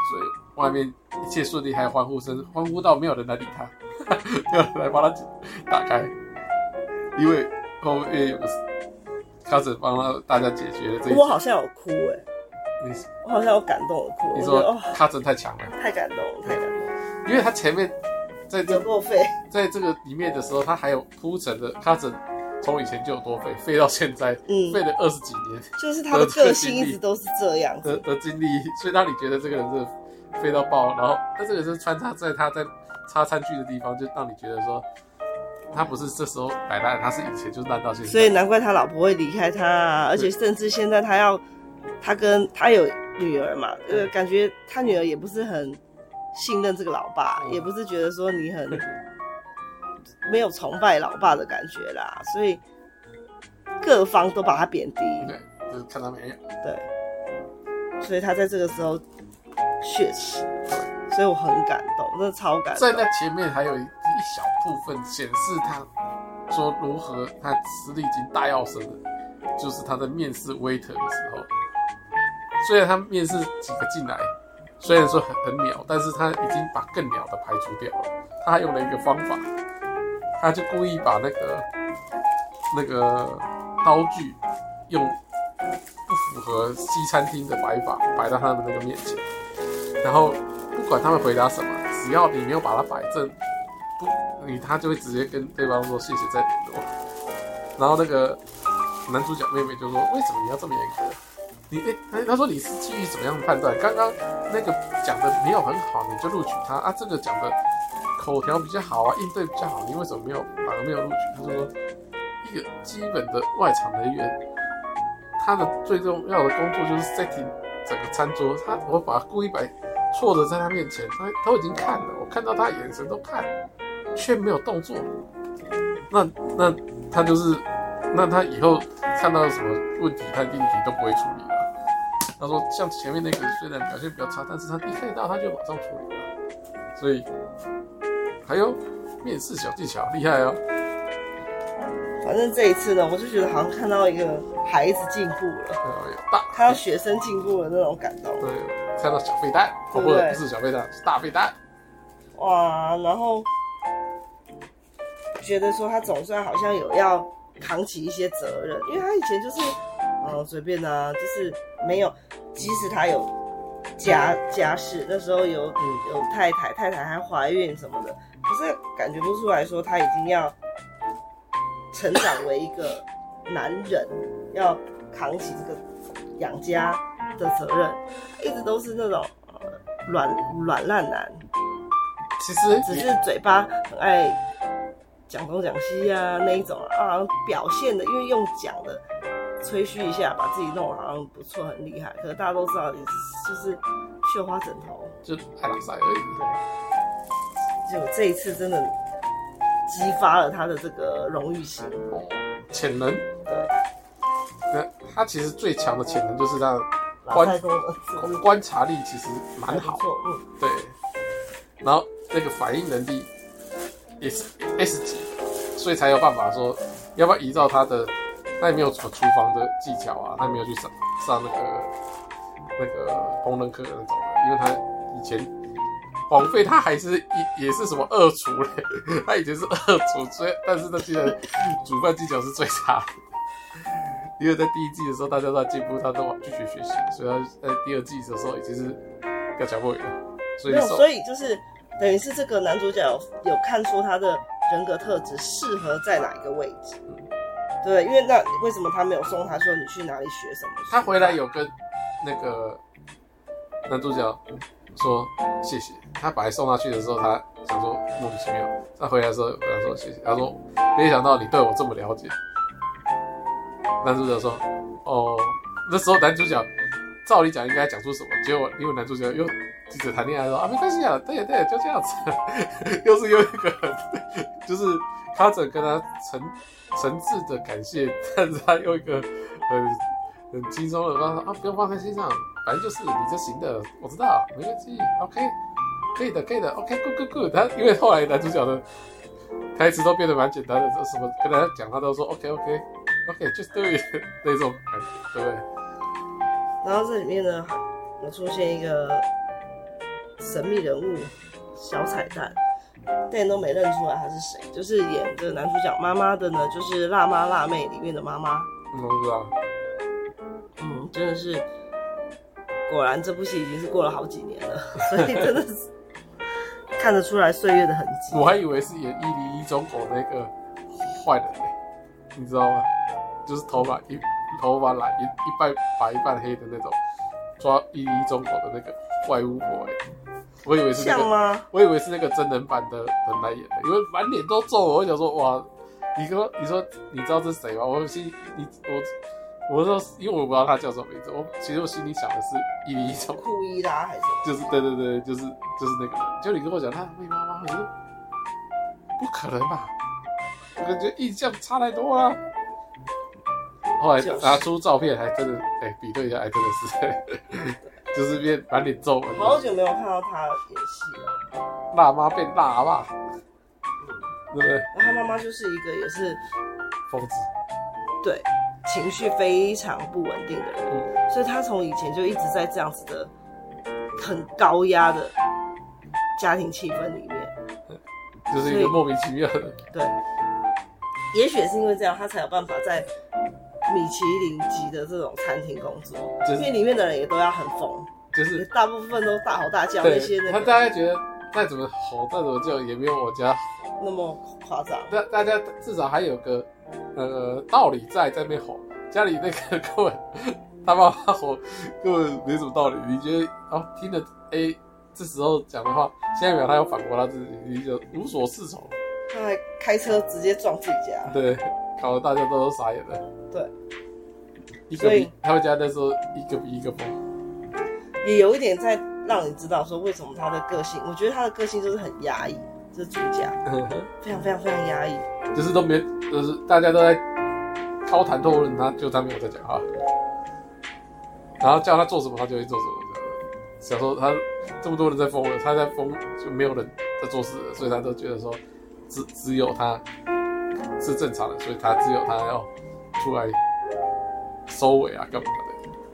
外面一切顺利，还有欢呼声，欢呼到没有人来理他，没有人来帮他打开，因为后面有个。卡子帮他大家解决了这个，我好像有哭哎、欸，你我好像有感动的哭。你说哦，卡子太强了，太感动了，太感动了。因为他前面在这够废，在这个里面的时候，他还有铺陈的他整从以前就有多废，废到现在，嗯，废了二十几年，就是他的个性一直都是这样的的经历，所以让你觉得这个人是废到爆。然后他这个是穿插在他在擦餐具的地方，就让你觉得说。他不是这时候摆烂，他是以前就烂到现在，所以难怪他老婆会离开他啊！而且甚至现在他要，他跟他有女儿嘛，呃，感觉他女儿也不是很信任这个老爸，也不是觉得说你很没有崇拜老爸的感觉啦，所以各方都把他贬低。对，就是看他没有。对，所以他在这个时候血耻，所以我很感动，真的超感动。在那前面还有一。一小部分显示他说如何他实力已经大跃升了，就是他在面试 waiter 的时候，虽然他面试几个进来，虽然说很很鸟，但是他已经把更鸟的排除掉了。他还用了一个方法，他就故意把那个那个刀具用不符合西餐厅的摆法摆到他们那个面前，然后不管他们回答什么，只要你没有把它摆正。不你他就会直接跟对方说谢谢再联络，然后那个男主角妹妹就说，为什么你要这么严格？你哎他说你是基于怎么样判断？刚刚那个讲的没有很好，你就录取他啊？这个讲的口条比较好啊，应对比较好，你为什么没有反而没有录取？他说一个基本的外场人员，他的最重要的工作就是 setting 整个餐桌，他我把他故意摆错的在他面前，他都已经看了，我看到他眼神都看。却没有动作，那那他就是，那他以后看到什么问题，他一定都不会处理。他说，像前面那个虽然表现比较差，但是他一看到他就马上处理了。所以还有面试小技巧厉害哦。反正这一次呢，我就觉得好像看到一个孩子进步了，大看到学生进步了那种感动。对，看到小废蛋，不不是小废蛋，是大废蛋。哇，然后。觉得说他总算好像有要扛起一些责任，因为他以前就是，嗯，随便啊，就是没有，即使他有家家室，那时候有有太太，太太还怀孕什么的，可是感觉不出来说他已经要成长为一个男人，要扛起这个养家的责任，一直都是那种软软烂男，其实只是嘴巴很爱。讲东讲西啊，那一种啊，表现的，因为用讲的吹嘘一下，把自己弄得好像不错，很厉害。可是大家都知道，就是绣花枕头，就太拉塞而已。对，就这一次真的激发了他的这个荣誉心、潜能。对，那他其实最强的潜能就是他的观观察力，其实蛮好。嗯，对。然后那个反应能力也是 S 级。所以才有办法说，要不要依照他的，他也没有什么厨房的技巧啊，他也没有去上上那个那个烹饪课那种的，因为他以前荒废，他还是也也是什么二厨嘞，他以前是二厨，所以但是他现在煮饭技巧是最差的，因为在第一季的时候大家都在进步，他都继续学习，所以他在第二季的时候已经是要强过了，所以所以就是等于是这个男主角有，有看出他的。人格特质适合在哪一个位置？对，因为那为什么他没有送他说你去哪里学什么？他回来有跟那个男主角说谢谢。他本来送他去的时候，他想说莫名其妙。他回来的时候跟他说谢谢。他说没想到你对我这么了解。男主角说哦，那时候男主角照理讲应该讲出什么，结果因为男主角又急着谈恋爱说啊没关系啊，对呀对呀，就这样子，又是又一个就是他只跟他诚诚挚的感谢，但是他用一个很很轻松的方式啊不用放在心上，反正就是你就行的，我知道，没关系，OK，可以的可以的，OK，good good good。他因为后来男主角的。台词都变得蛮简单的，这什么跟大家讲，他都说 OK OK OK，just do 那种感觉，对不对？然后这里面呢，有出现一个神秘人物小彩蛋，但都没认出来他是谁，就是演这个男主角妈妈的呢，就是《辣妈辣妹》里面的妈妈。我不知道。嗯，真的是，果然这部戏已经是过了好几年了，所以真的是。看得出来岁月的痕迹。我还以为是演一零一中狗那个坏人呢，你知道吗？就是头发一头发染一一半白一半黑的那种，抓一零一中狗的那个坏巫婆哎，我以为是那个，吗我以为是那个真人版的人来演的，因为满脸都皱，我想说哇，你说你说你知道这是谁吗？我心你我。我说，因为我不知道他叫什么名字。我其实我心里想的是伊丽莎库伊拉还是？就是对对对，就是就是那个人。就你跟我讲他喂妈妈，我说不可能吧？我感觉印象差太多了。后来拿出照片，还真的哎、欸、比对一下，还真的是，就是变满脸皱纹。好久没有看到他演戏了。辣妈变辣爸，对不对？然后他妈妈就是一个也是疯子，对。情绪非常不稳定的人，嗯、所以他从以前就一直在这样子的很高压的家庭气氛里面，就是一个莫名其妙的。对，也许是因为这样，他才有办法在米其林级的这种餐厅工作，就是、因为里面的人也都要很疯，就是大部分都大吼大叫那些、那个。他大概觉得再怎么吼再怎么叫也没有我家那么夸张。大大家至少还有个。呃，道理在在那吼，家里那个 根本他爸妈吼根本没什么道理。你觉得哦，听着 A 这时候讲的话，下一秒他又反驳他自己，你就无所适从。他还开车直接撞自己家，对，搞得大家都都傻眼了。对，一个比他们家那时候一个比一个疯，也有一点在让你知道说为什么他的个性，我觉得他的个性就是很压抑。这主角 非常非常非常压抑，就是都没，就是大家都在高谈阔论，他就他没有在讲话，然后叫他做什么，他就会做什么。想说他这么多人在疯了，他在疯就没有人在做事了，所以他都觉得说只只有他是正常的，所以他只有他要出来收尾啊，干嘛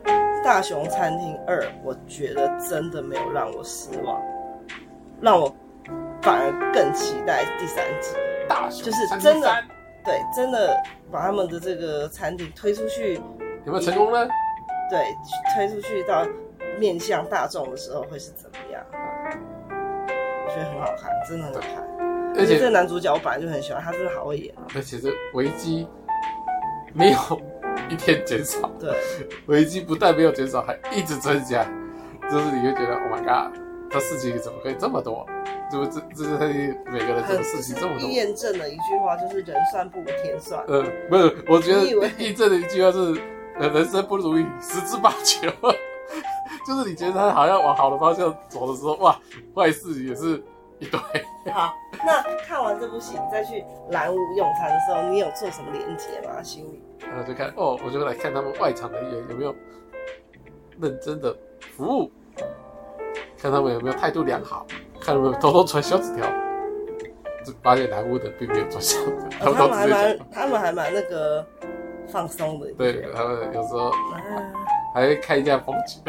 的？大熊餐厅二，我觉得真的没有让我失望，让我。反而更期待第三季，大熊就是真的，对，真的把他们的这个餐厅推出去，有没有成功呢？对，推出去到面向大众的时候会是怎么样？我觉得很好看，真的很好看。而且这个男主角我本来就很喜欢，他真的好会演。而且这危机没有一天减少，对，危机不但没有减少，还一直增加，就是你会觉得 Oh my God，这事情怎么可以这么多？怎么这这是他每个人做的事情这么多，验证了一句话，就是人算不如天算。嗯，不是，我觉得验证的一句话是，呃，人生不如意十之八九。就是你觉得他好像往好的方向走的时候，哇，坏事也是一堆。好，那看完这部戏，你再去蓝屋用餐的时候，你有做什么连接吗？心里？然后，就看哦，我就来看他们外场的人员有没有认真的服务，看他们有没有态度良好。看有没有偷偷传小纸条，就发现南屋的并没有传小纸条，他们还蛮，他们还蛮那个放松的。对，他们有时候还会看一下风景，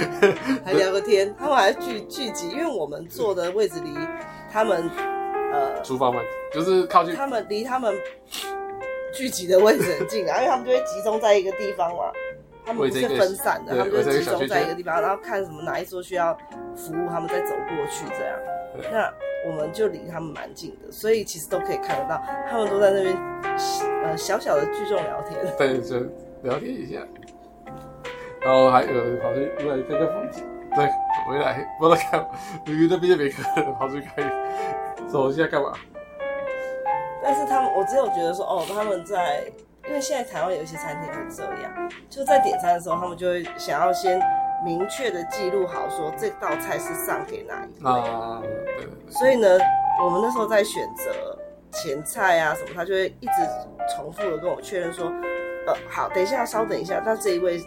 还聊个天。他们还聚聚集，因为我们坐的位置离他们呃厨房嘛，就是靠近。他们离他们聚集的位置很近啊，因为他们就会集中在一个地方嘛。他们不是分散的，他们就集中在一个地方，然后看什么哪一桌需要服务，他们再走过去这样。那我们就离他们蛮近的，所以其实都可以看得到，他们都在那边呃小小的聚众聊天。对，就聊天一下。然后还有人跑去过来看看风景，对，回来不知道看，明明那边没客人，跑出去看，走一下干嘛？但是他们，我只有觉得说，哦，他们在。因为现在台湾有一些餐厅会这样，就在点餐的时候，他们就会想要先明确的记录好，说这道菜是上给哪一位。啊，对。所以呢，我们那时候在选择前菜啊什么，他就会一直重复的跟我确认说，呃，好，等一下，稍等一下，那这一位，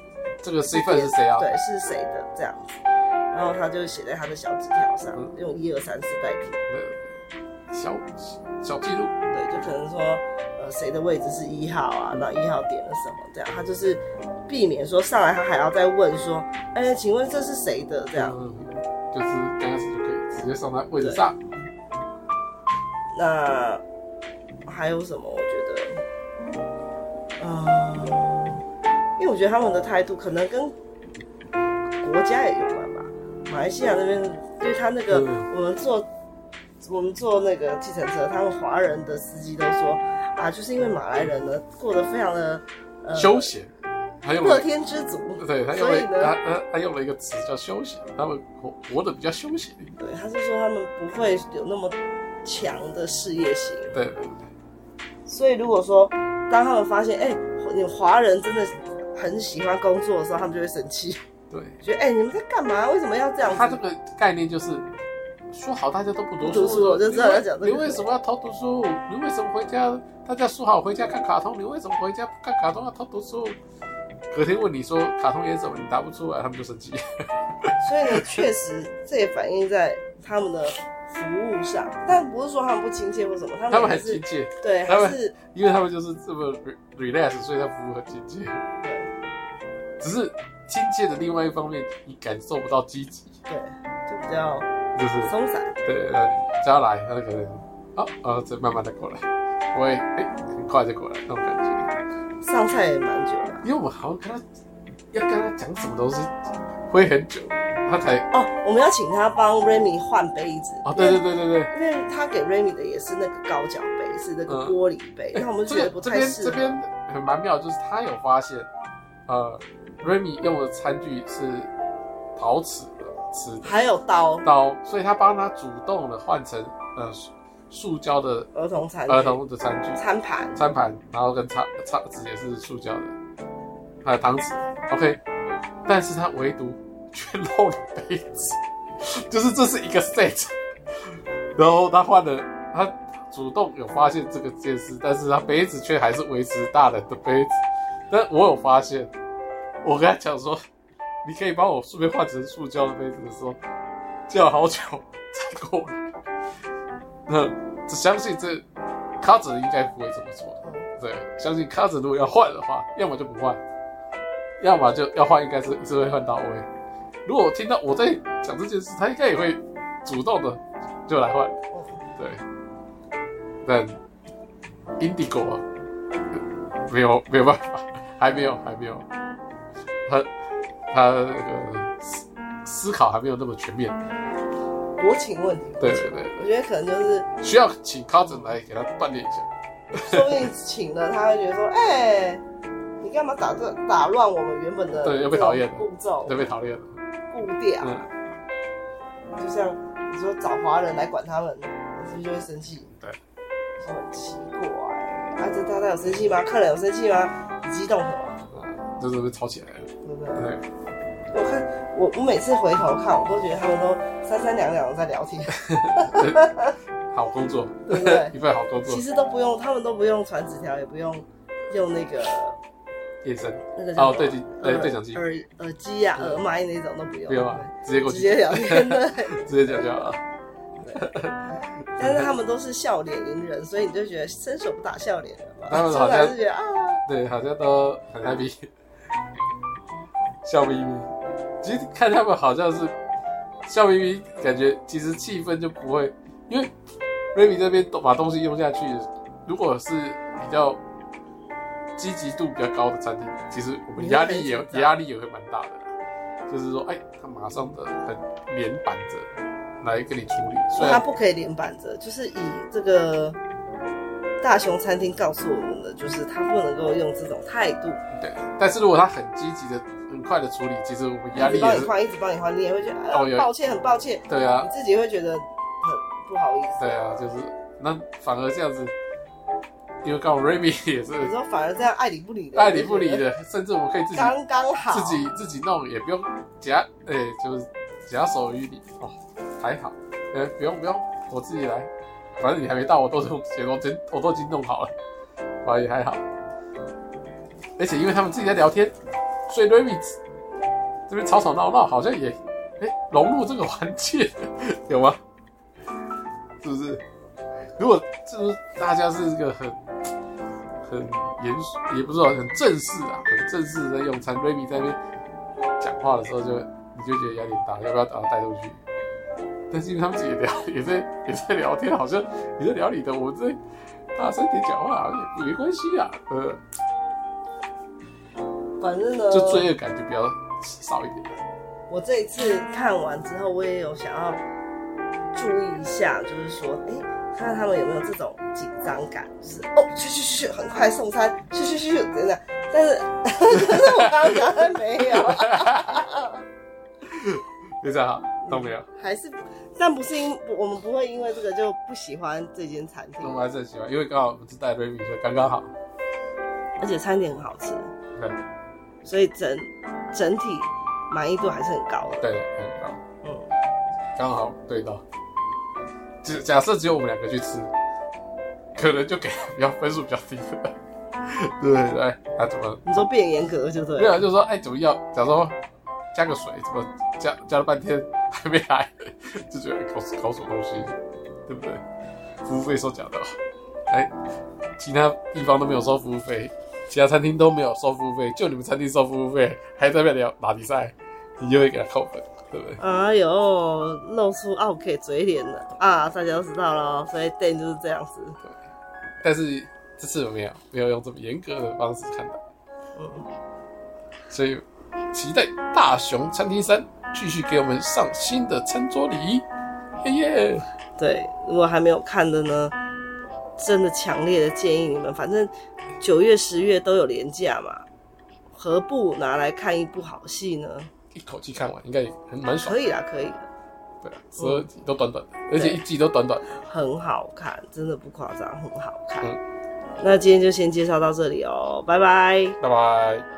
这个 C 份是谁啊？对，是谁的这样子。然后他就写在他的小纸条上，嗯、用一二三四代替。小小记录，对，就可能说，呃，谁的位置是一号啊？那一号点了什么？这样，他就是避免说上来他还要再问说，哎，请问这是谁的？这样，嗯、就是刚开始就可以直接上他位置上。那还有什么？我觉得，嗯、为我觉得他们的态度可能跟国家也有关吧。马来西亚那边，因为他那个我们坐。我们坐那个计程车，他们华人的司机都说啊，就是因为马来人呢过得非常的呃休闲，还有乐天知足，对，他用了他他他用了一个词叫休闲，他们活活得比较休闲。对，他是说他们不会有那么强的事业心。对对对。所以如果说当他们发现哎，你华人真的很喜欢工作的时候，他们就会生气。对，觉得哎，你们在干嘛？为什么要这样？他这个概念就是。说好大家都不读书，读书我就知道要讲这个。你为什么要偷读书？你为什么回家？大家说好回家看卡通，你为什么回家不看卡通要偷读书？隔天问你说卡通演什么，你答不出来，他们就生气。所以呢，确实这也反映在他们的服务上，但不是说他们不亲切或什么，他们，他们很亲切，对，还是因为他们就是这么 relax，所以他服务很亲切。对，只是亲切的另外一方面，你感受不到积极。对，就比较。就是松散，对，呃，加来，他可能，哦，呃，再慢慢的过来，我也，哎，很快就过来那种感觉。上菜也蛮久了，因为我好像跟他，要跟他讲什么东西，会很久，他才。哦，我们要请他帮 Remy 换杯子。哦，对对对对对。因为他给 Remy 的也是那个高脚杯，是那个玻璃杯，那、嗯、我们觉得不太适合。这边这边很蛮妙，就是他有发现，呃，Remy 用的餐具是陶瓷的，瓷。还有刀。刀，所以他帮他主动的换成呃塑胶的儿童餐儿童的餐具。餐盘。餐盘，然后跟叉叉子也是塑胶的，还有汤匙，OK，但是他唯独却漏了杯子，就是这是一个 set，然后他换了，他主动有发现这个件事，但是他杯子却还是维持大人的杯子，但我有发现，我跟他讲说。你可以帮我顺便换成塑胶的杯子的时候，叫好久才过来。那只相信这卡子应该不会这么做。对，相信卡子如果要换的话，要么就不换，要么就要换，应该是一次会换到位。如果听到我在讲这件事，他应该也会主动的就来换。对，但 Indigo 啊没有没有办法，还没有还没有，他。他那个思思考还没有那么全面，国情问题。对对对，我觉得可能就是需要请 Cousin 来给他锻炼一下。说不定请了，他会觉得说：“哎、欸，你干嘛打这打乱我们原本的对，又被讨厌步骤，又被讨厌了步调。嗯”就像你说找华人来管他们，是不是就会生气？对，说很奇怪。啊，这大家有生气吗？客人有生气吗？你激动什么？这是不是吵起来了？对不对？对。我看我我每次回头看，我都觉得他们都三三两两的在聊天。好工作，对不对？一份好工作。其实都不用，他们都不用传纸条，也不用用那个验声，那个叫哦对对对讲机耳耳机呀耳麦那种都不用，不用啊，直接过去直接聊天 对，直接讲就好。但是他们都是笑脸迎人，所以你就觉得伸手不打笑脸人嘛。他们好像是觉得啊，对，好像都很 happy，笑眯眯。其实看他们好像是笑眯眯，感觉其实气氛就不会，因为 Remy 这边都把东西用下去，如果是比较积极度比较高的餐厅，其实我们压力也压力也会蛮大的。就是说，哎，他马上的很连板着来跟你处理，所以他不可以连板着，就是以这个大熊餐厅告诉我们的，就是他不能够用这种态度。对，但是如果他很积极的。很快的处理，其实我们压力帮你换，一直帮你换，你也会觉得、抱歉，很抱歉。对啊，你自己会觉得很不好意思。对啊，就是那反而这样子，因为刚好 Remy 也是，有时候反而这样爱理不理的，爱理不理的，甚至我们可以自己刚刚好。自己自己弄，也不用夹，哎、欸，就是夹手于你。哦，还好，呃、欸，不用不用，我自己来，反正你还没到，我都都真我都已经弄好了，反正也还好，而且因为他们自己在聊天，所以 Remy 这边吵吵闹闹，好像也哎融入这个环境，有吗？是不是？如果就是大家是一个很很严肃，也不是说很正式啊，很正式的用餐，Remy 在那边讲话的时候就，你就觉得压力大，要不要把他带出去？但是因为他们自己聊，也在也在聊天，好像也在聊你的，我在大声点讲话，好像也没关系啊。呃，反正呢，就罪恶感就比较少一点。我这一次看完之后，我也有想要注意一下，就是说，哎、欸。看看他们有没有这种紧张感，就是哦，去去去，很快送餐，去去去，真的。但是，可是我刚刚讲的没有，非常好都没有。还是，但不是因我们不会因为这个就不喜欢这间餐厅。我们还是很喜欢，因为刚好我们是带 Remy，所以刚刚好。而且餐点很好吃，对，所以整整体满意度还是很高的。对，很高。嗯，刚好对到。假设只有我们两个去吃，可能就给比较分数比较低的，对对那，啊怎么？你说变严格就对。没有，就是说，哎，怎么要？假如说加个水，怎么加加了半天还没来，就觉得搞搞什么东西，对不对？服务费收假的，哎，其他地方都没有收服务费，其他餐厅都没有收服务费，就你们餐厅收服务费，还在那边聊打比赛，你就会给他扣分。对不对？哎呦，露出 OK 嘴脸了啊！大家都知道了，所以店就是这样子。对，但是这次有没有没有用这么严格的方式看待。嗯，所以期待大熊餐厅三继续给我们上新的餐桌礼仪，耶耶！对，如果还没有看的呢，真的强烈的建议你们，反正九月、十月都有连假嘛，何不拿来看一部好戏呢？一口气看完应该也很蛮爽。可以啦，可以的。对啊，十二集都短短而且一季都短短的，很好看，真的不夸张，很好看。嗯、那今天就先介绍到这里哦，拜拜，拜拜。